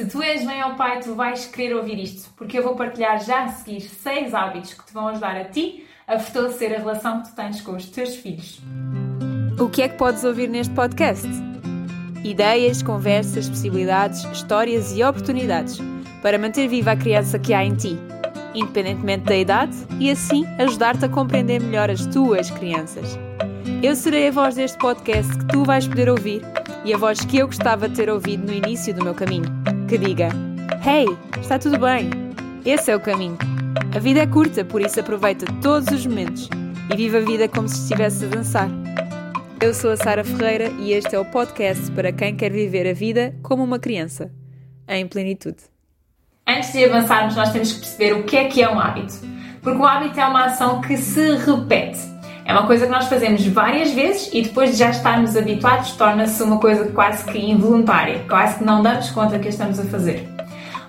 Se tu és bem ao pai, tu vais querer ouvir isto, porque eu vou partilhar já a seguir seis hábitos que te vão ajudar a ti a fortalecer a relação que tu tens com os teus filhos. O que é que podes ouvir neste podcast? Ideias, conversas, possibilidades, histórias e oportunidades para manter viva a criança que há em ti, independentemente da idade, e assim ajudar-te a compreender melhor as tuas crianças. Eu serei a voz deste podcast que tu vais poder ouvir e a voz que eu gostava de ter ouvido no início do meu caminho, que diga: Hey, está tudo bem? Esse é o caminho. A vida é curta, por isso aproveita todos os momentos e viva a vida como se estivesse a dançar. Eu sou a Sara Ferreira e este é o podcast para quem quer viver a vida como uma criança, em plenitude. Antes de avançarmos, nós temos que perceber o que é que é um hábito. Porque o hábito é uma ação que se repete. É uma coisa que nós fazemos várias vezes e depois de já estarmos habituados, torna-se uma coisa quase que involuntária, quase que não damos conta que a estamos a fazer.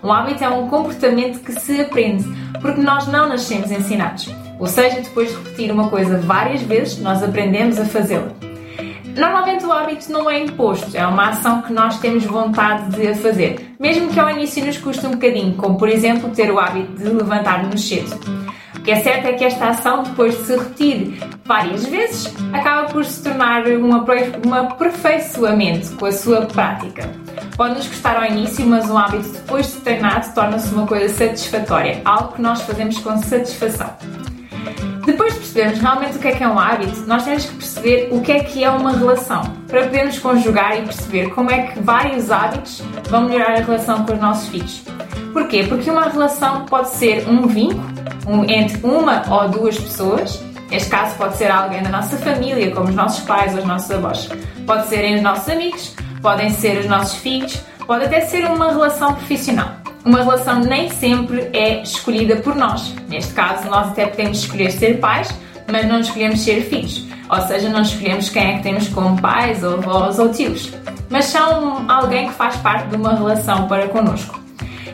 Um hábito é um comportamento que se aprende, porque nós não nascemos ensinados. Ou seja, depois de repetir uma coisa várias vezes, nós aprendemos a fazê-la. Normalmente o hábito não é imposto, é uma ação que nós temos vontade de fazer, mesmo que ao início nos custe um bocadinho, como por exemplo ter o hábito de levantar-nos cedo. O que é certo é que esta ação, depois de se repetir várias vezes, acaba por se tornar um aperfeiçoamento com a sua prática. Pode nos custar ao início, mas um hábito depois de treinado torna-se uma coisa satisfatória, algo que nós fazemos com satisfação. Depois de percebermos realmente o que é que é um hábito, nós temos que perceber o que é que é uma relação, para podermos conjugar e perceber como é que vários hábitos vão melhorar a relação com os nossos filhos. Porquê? Porque uma relação pode ser um vínculo um, entre uma ou duas pessoas. Neste caso, pode ser alguém da nossa família, como os nossos pais ou os nossos avós. Pode serem os nossos amigos, podem ser os nossos filhos, pode até ser uma relação profissional. Uma relação nem sempre é escolhida por nós. Neste caso, nós até podemos escolher ser pais, mas não escolhemos ser filhos. Ou seja, não escolhemos quem é que temos como pais, ou avós ou tios. Mas são alguém que faz parte de uma relação para connosco.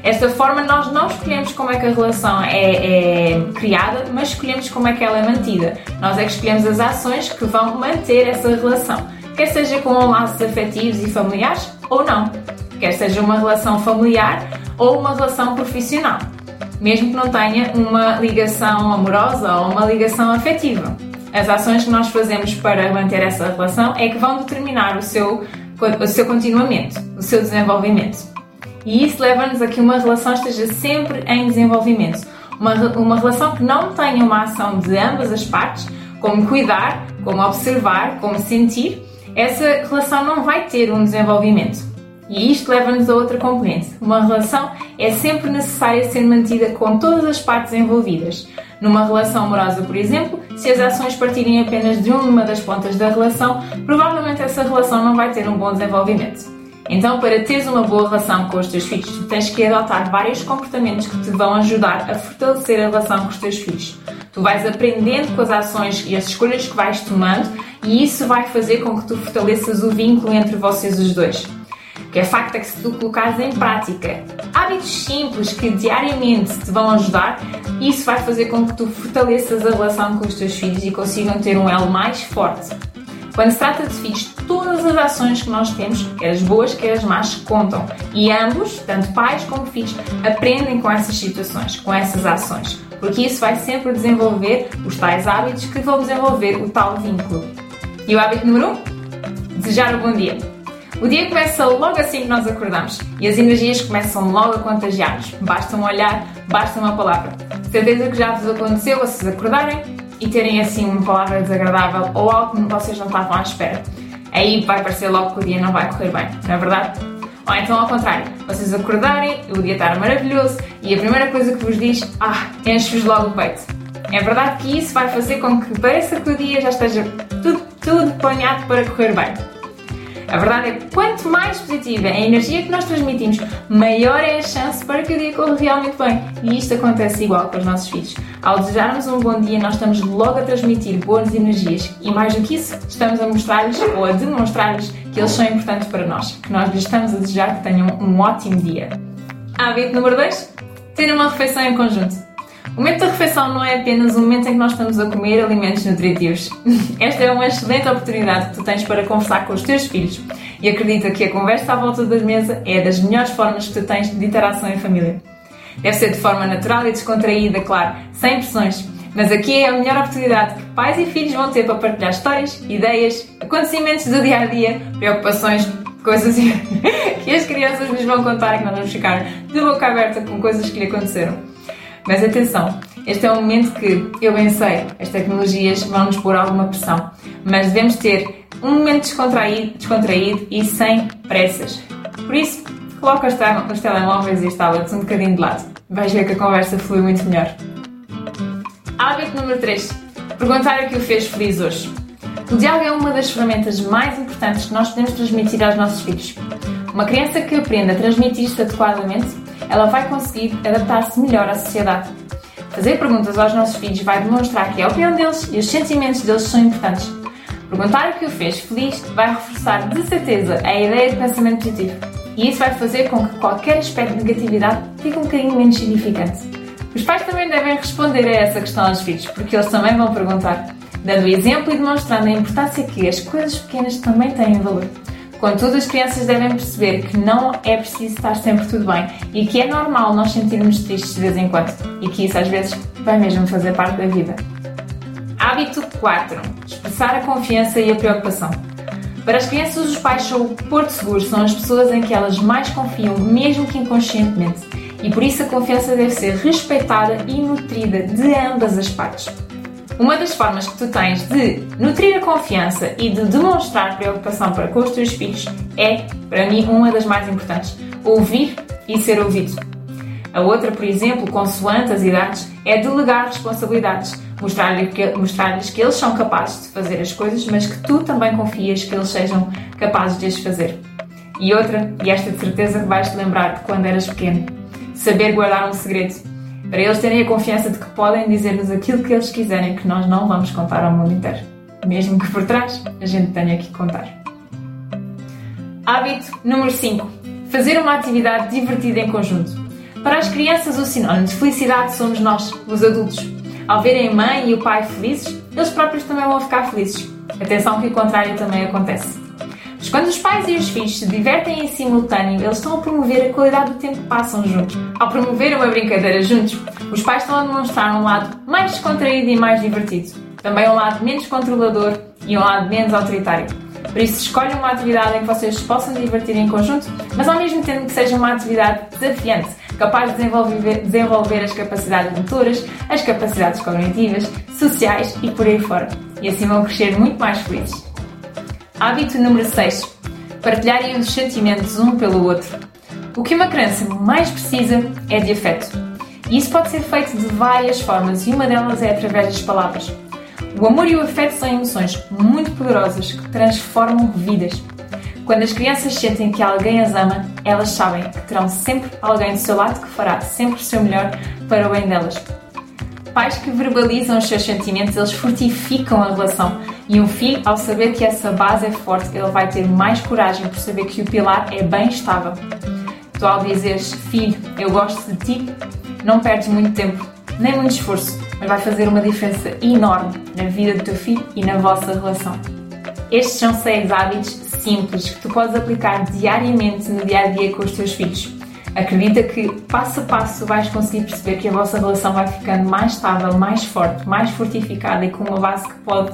Desta forma, nós não escolhemos como é que a relação é, é, criada, mas escolhemos como é que ela é mantida. Nós é que escolhemos as ações que vão manter essa relação, quer seja com laços afetivos e familiares ou não, quer seja uma relação familiar ou uma relação profissional, mesmo que não tenha uma ligação amorosa ou uma ligação afetiva. As ações que nós fazemos para manter essa relação é que vão determinar o seu, o seu continuamento, o seu desenvolvimento. E isso leva-nos a que uma relação esteja sempre em desenvolvimento. Uma, uma relação que não tenha uma ação de ambas as partes, como cuidar, como observar, como sentir, essa relação não vai ter um desenvolvimento. E isto leva-nos a outra componente. Uma relação é sempre necessária ser mantida com todas as partes envolvidas. Numa relação amorosa, por exemplo, se as ações partirem apenas de uma das pontas da relação, provavelmente essa relação não vai ter um bom desenvolvimento. Então, para teres uma boa relação com os teus filhos, tu tens que adotar vários comportamentos que te vão ajudar a fortalecer a relação com os teus filhos. Tu vais aprendendo com as ações e as escolhas que vais tomando, e isso vai fazer com que tu fortaleças o vínculo entre vocês os dois. O que é facto é que se tu colocares em prática hábitos simples que diariamente te vão ajudar, isso vai fazer com que tu fortaleças a relação com os teus filhos e consigam ter um elo mais forte. Quando se trata de filhos, as ações que nós temos, quer as boas, quer as más, contam. E ambos, tanto pais como filhos, aprendem com essas situações, com essas ações. Porque isso vai sempre desenvolver os tais hábitos que vão desenvolver o tal vínculo. E o hábito número 1? Um? Desejar um bom dia. O dia começa logo assim que nós acordamos e as energias começam logo a contagiar-nos. Basta um olhar, basta uma palavra. Certeza que já vos aconteceu vocês acordarem e terem assim uma palavra desagradável ou algo que vocês não estavam à espera. Aí vai parecer logo que o dia não vai correr bem, não é verdade? Ou então ao contrário, vocês acordarem, o dia estar maravilhoso e a primeira coisa que vos diz, ah, enche-vos logo o peito. É verdade que isso vai fazer com que pareça que o dia já esteja tudo, tudo planeado para correr bem. A verdade é que quanto mais positiva é a energia que nós transmitimos, maior é a chance para que o dia corra realmente bem. E isto acontece igual com os nossos filhos. Ao desejarmos um bom dia, nós estamos logo a transmitir boas energias e, mais do que isso, estamos a mostrar-lhes ou a demonstrar-lhes que eles são importantes para nós, que nós lhes estamos a desejar que tenham um ótimo dia. Hábito número 2: ter uma refeição em conjunto. O momento da refeição não é apenas o momento em que nós estamos a comer alimentos nutritivos. Esta é uma excelente oportunidade que tu tens para conversar com os teus filhos e acredita que a conversa à volta da mesa é das melhores formas que tu tens de interação em família. Deve ser de forma natural e descontraída, claro, sem pressões. Mas aqui é a melhor oportunidade que pais e filhos vão ter para partilhar histórias, ideias, acontecimentos do dia a dia, preocupações, coisas que as crianças nos vão contar e que nós vamos ficar de boca aberta com coisas que lhe aconteceram. Mas atenção, este é um momento que, eu bem sei, as tecnologias vão nos pôr alguma pressão, mas devemos ter um momento descontraído, descontraído e sem pressas. Por isso, coloca os, telemóveis e os tablets um bocadinho de lado. Vais ver que a conversa flui muito melhor. Hábito número 3. Perguntar o que o fez feliz hoje. O diálogo é uma das ferramentas mais importantes que nós podemos transmitir aos nossos filhos. Uma criança que aprende a transmitir-se adequadamente ela vai conseguir adaptar-se melhor à sociedade. Fazer perguntas aos nossos filhos vai demonstrar que a opinião deles e os sentimentos deles são importantes. Perguntar o que o fez feliz vai reforçar de certeza a ideia de pensamento positivo. E isso vai fazer com que qualquer aspecto de negatividade fique um bocadinho menos significante. Os pais também devem responder a essa questão aos filhos, porque eles também vão perguntar, dando exemplo e demonstrando a importância que as coisas pequenas também têm valor. Contudo, as crianças devem perceber que não é preciso estar sempre tudo bem e que é normal nós sentirmos tristes de vez em quando e que isso às vezes vai mesmo fazer parte da vida. Hábito 4. Expressar a confiança e a preocupação. Para as crianças, os pais são o porto seguro, são as pessoas em que elas mais confiam, mesmo que inconscientemente. E por isso a confiança deve ser respeitada e nutrida de ambas as partes. Uma das formas que tu tens de nutrir a confiança e de demonstrar preocupação para com os teus filhos é, para mim, uma das mais importantes: ouvir e ser ouvido. A outra, por exemplo, consoante as idades, é delegar responsabilidades, mostrar-lhes que, mostrar que eles são capazes de fazer as coisas, mas que tu também confias que eles sejam capazes de as fazer. E outra, e esta de certeza que vais te lembrar de quando eras pequeno, saber guardar um segredo para eles terem a confiança de que podem dizer-nos aquilo que eles quiserem, que nós não vamos contar ao mundo inteiro. Mesmo que por trás a gente tenha que contar. Hábito número 5. Fazer uma atividade divertida em conjunto. Para as crianças, o sinónimo de felicidade somos nós, os adultos. Ao verem a mãe e o pai felizes, eles próprios também vão ficar felizes. Atenção que o contrário também acontece. Mas quando os pais e os filhos se divertem em simultâneo, eles estão a promover a qualidade do tempo que passam juntos. Ao promover uma brincadeira juntos, os pais estão a demonstrar um lado mais descontraído e mais divertido. Também um lado menos controlador e um lado menos autoritário. Por isso, escolhe uma atividade em que vocês possam divertir em conjunto, mas ao mesmo tempo que seja uma atividade desafiante, capaz de desenvolver, desenvolver as capacidades motoras, as capacidades cognitivas, sociais e por aí fora. E assim vão crescer muito mais felizes. Hábito número 6. Partilharem os sentimentos um pelo outro. O que uma criança mais precisa é de afeto. E isso pode ser feito de várias formas e uma delas é através das palavras. O amor e o afeto são emoções muito poderosas que transformam vidas. Quando as crianças sentem que alguém as ama, elas sabem que terão sempre alguém do seu lado que fará sempre o seu melhor para o bem delas. Pais que verbalizam os seus sentimentos, eles fortificam a relação e um filho, ao saber que essa base é forte, ele vai ter mais coragem por saber que o pilar é bem estável. Tu, ao dizeres, filho, eu gosto de ti, não perdes muito tempo, nem muito esforço, mas vai fazer uma diferença enorme na vida do teu filho e na vossa relação. Estes são seis hábitos simples que tu podes aplicar diariamente no dia a dia com os teus filhos. Acredita que passo a passo vais conseguir perceber que a vossa relação vai ficando mais estável, mais forte, mais fortificada e com uma base que pode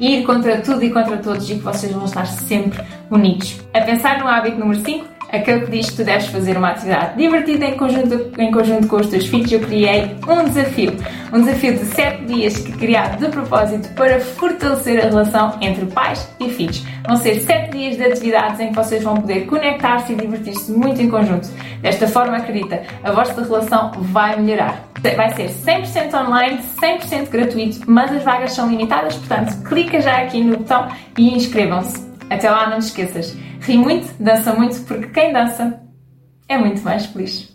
ir contra tudo e contra todos e que vocês vão estar sempre unidos. A pensar no hábito número 5, aquele que diz que tu deves fazer uma atividade divertida em conjunto, em conjunto com os teus filhos, eu criei um desafio. Um desafio de 7 dias que criado de propósito para fortalecer a relação entre pais e filhos. Vão ser 7 dias de atividades em que vocês vão poder conectar-se e divertir-se muito em conjunto. Desta forma, acredita, a vossa relação vai melhorar. Vai ser 100% online, 100% gratuito, mas as vagas são limitadas, portanto, clica já aqui no botão e inscrevam-se. Até lá, não te esqueças. Ri muito, dança muito, porque quem dança é muito mais feliz.